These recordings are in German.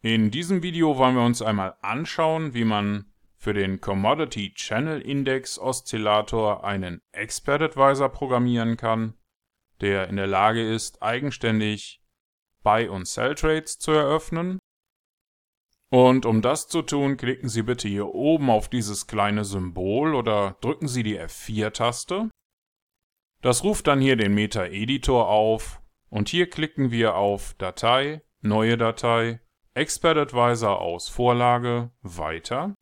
In diesem Video wollen wir uns einmal anschauen, wie man für den Commodity Channel Index Oszillator einen Expert Advisor programmieren kann, der in der Lage ist, eigenständig Buy- und Sell-Trades zu eröffnen. Und um das zu tun, klicken Sie bitte hier oben auf dieses kleine Symbol oder drücken Sie die F4-Taste. Das ruft dann hier den Meta-Editor auf und hier klicken wir auf Datei, Neue Datei Expert Advisor aus Vorlage weiter.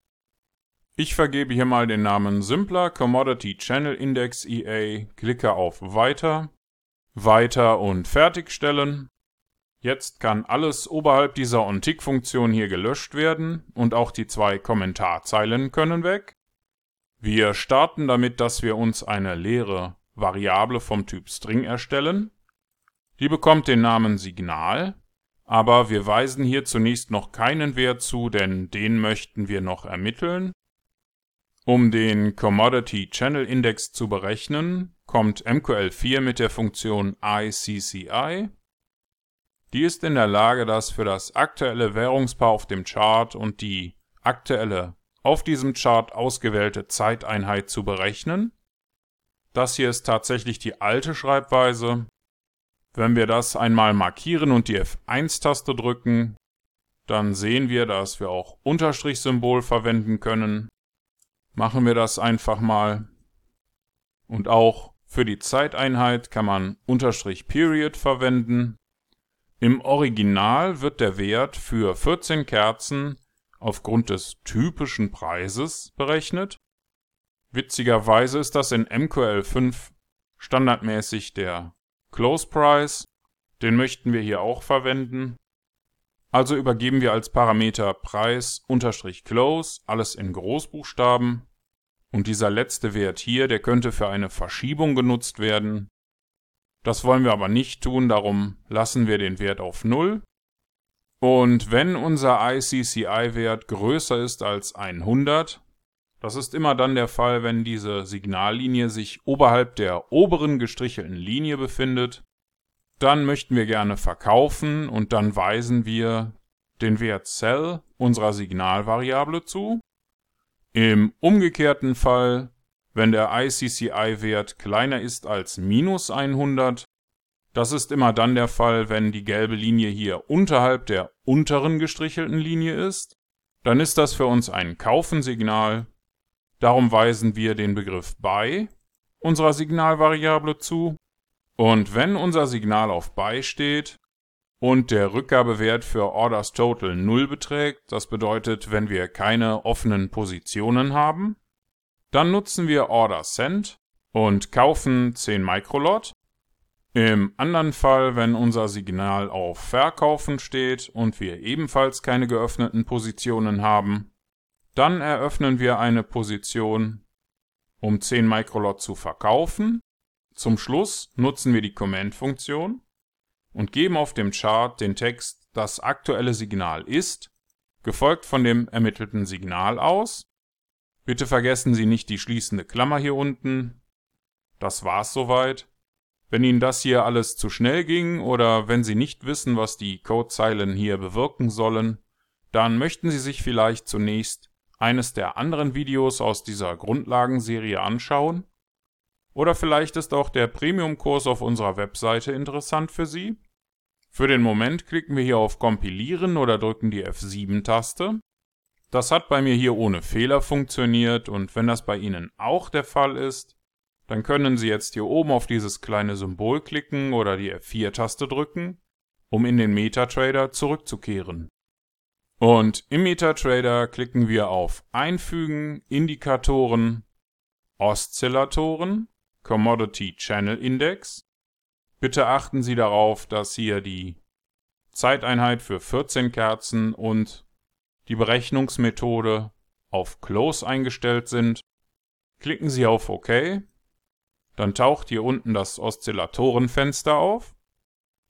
Ich vergebe hier mal den Namen Simpler Commodity Channel Index EA, klicke auf Weiter, Weiter und Fertigstellen. Jetzt kann alles oberhalb dieser OnTick-Funktion hier gelöscht werden und auch die zwei Kommentarzeilen können weg. Wir starten damit, dass wir uns eine leere Variable vom Typ String erstellen. Die bekommt den Namen Signal aber wir weisen hier zunächst noch keinen Wert zu, denn den möchten wir noch ermitteln. Um den Commodity Channel Index zu berechnen, kommt MQL4 mit der Funktion ICCI. Die ist in der Lage, das für das aktuelle Währungspaar auf dem Chart und die aktuelle auf diesem Chart ausgewählte Zeiteinheit zu berechnen. Das hier ist tatsächlich die alte Schreibweise, wenn wir das einmal markieren und die F1-Taste drücken, dann sehen wir, dass wir auch Unterstrichsymbol verwenden können. Machen wir das einfach mal. Und auch für die Zeiteinheit kann man Unterstrich Period verwenden. Im Original wird der Wert für 14 Kerzen aufgrund des typischen Preises berechnet. Witzigerweise ist das in MQL5 standardmäßig der Close Price, den möchten wir hier auch verwenden. Also übergeben wir als Parameter Preis unterstrich Close, alles in Großbuchstaben. Und dieser letzte Wert hier, der könnte für eine Verschiebung genutzt werden. Das wollen wir aber nicht tun, darum lassen wir den Wert auf 0. Und wenn unser ICCI-Wert größer ist als 100, das ist immer dann der Fall, wenn diese Signallinie sich oberhalb der oberen gestrichelten Linie befindet. Dann möchten wir gerne verkaufen und dann weisen wir den Wert Cell unserer Signalvariable zu. Im umgekehrten Fall, wenn der ICCI-Wert kleiner ist als minus 100, das ist immer dann der Fall, wenn die gelbe Linie hier unterhalb der unteren gestrichelten Linie ist, dann ist das für uns ein Kaufensignal Darum weisen wir den Begriff by unserer Signalvariable zu. Und wenn unser Signal auf by steht und der Rückgabewert für Orders Total 0 beträgt, das bedeutet, wenn wir keine offenen Positionen haben, dann nutzen wir Order Send und kaufen 10 Microlot. Im anderen Fall, wenn unser Signal auf Verkaufen steht und wir ebenfalls keine geöffneten Positionen haben, dann eröffnen wir eine Position, um 10 Microlot zu verkaufen. Zum Schluss nutzen wir die Command-Funktion und geben auf dem Chart den Text das aktuelle Signal ist, gefolgt von dem ermittelten Signal aus. Bitte vergessen Sie nicht die schließende Klammer hier unten. Das war's soweit. Wenn Ihnen das hier alles zu schnell ging oder wenn Sie nicht wissen, was die Codezeilen hier bewirken sollen, dann möchten Sie sich vielleicht zunächst eines der anderen Videos aus dieser Grundlagenserie anschauen? Oder vielleicht ist auch der Premium-Kurs auf unserer Webseite interessant für Sie? Für den Moment klicken wir hier auf Kompilieren oder drücken die F7-Taste. Das hat bei mir hier ohne Fehler funktioniert und wenn das bei Ihnen auch der Fall ist, dann können Sie jetzt hier oben auf dieses kleine Symbol klicken oder die F4-Taste drücken, um in den MetaTrader zurückzukehren. Und im MetaTrader klicken wir auf Einfügen, Indikatoren, Oszillatoren, Commodity Channel Index. Bitte achten Sie darauf, dass hier die Zeiteinheit für 14 Kerzen und die Berechnungsmethode auf Close eingestellt sind. Klicken Sie auf OK. Dann taucht hier unten das Oszillatorenfenster auf.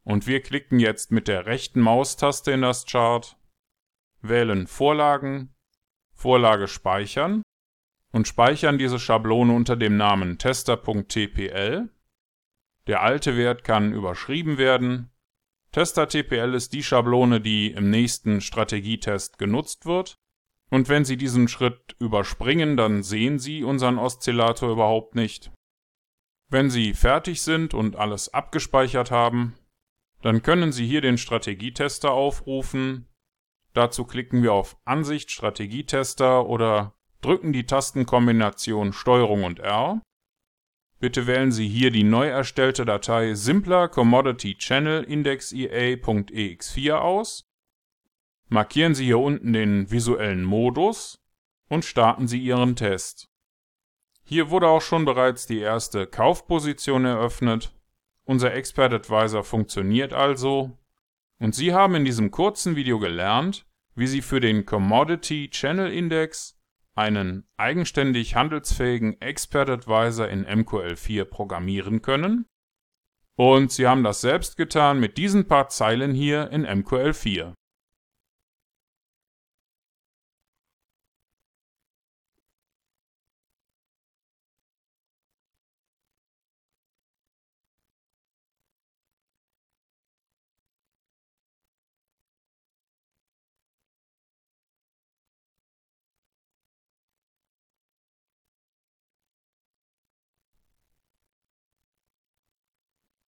Und wir klicken jetzt mit der rechten Maustaste in das Chart wählen Vorlagen, Vorlage speichern und speichern diese Schablone unter dem Namen tester.tpl. Der alte Wert kann überschrieben werden Tester TPL ist die Schablone, die im nächsten Strategietest genutzt wird. Und wenn Sie diesen Schritt überspringen, dann sehen Sie unseren Oszillator überhaupt nicht. Wenn Sie fertig sind und alles abgespeichert haben, dann können Sie hier den Strategietester aufrufen. Dazu klicken wir auf Ansicht Strategietester oder drücken die Tastenkombination STRG und R. Bitte wählen Sie hier die neu erstellte Datei simpler Commodity Channel Index EA.ex4 aus. Markieren Sie hier unten den visuellen Modus und starten Sie Ihren Test. Hier wurde auch schon bereits die erste Kaufposition eröffnet. Unser Expert Advisor funktioniert also. Und Sie haben in diesem kurzen Video gelernt, wie Sie für den Commodity Channel Index einen eigenständig handelsfähigen Expert Advisor in MQL4 programmieren können. Und Sie haben das selbst getan mit diesen paar Zeilen hier in MQL4.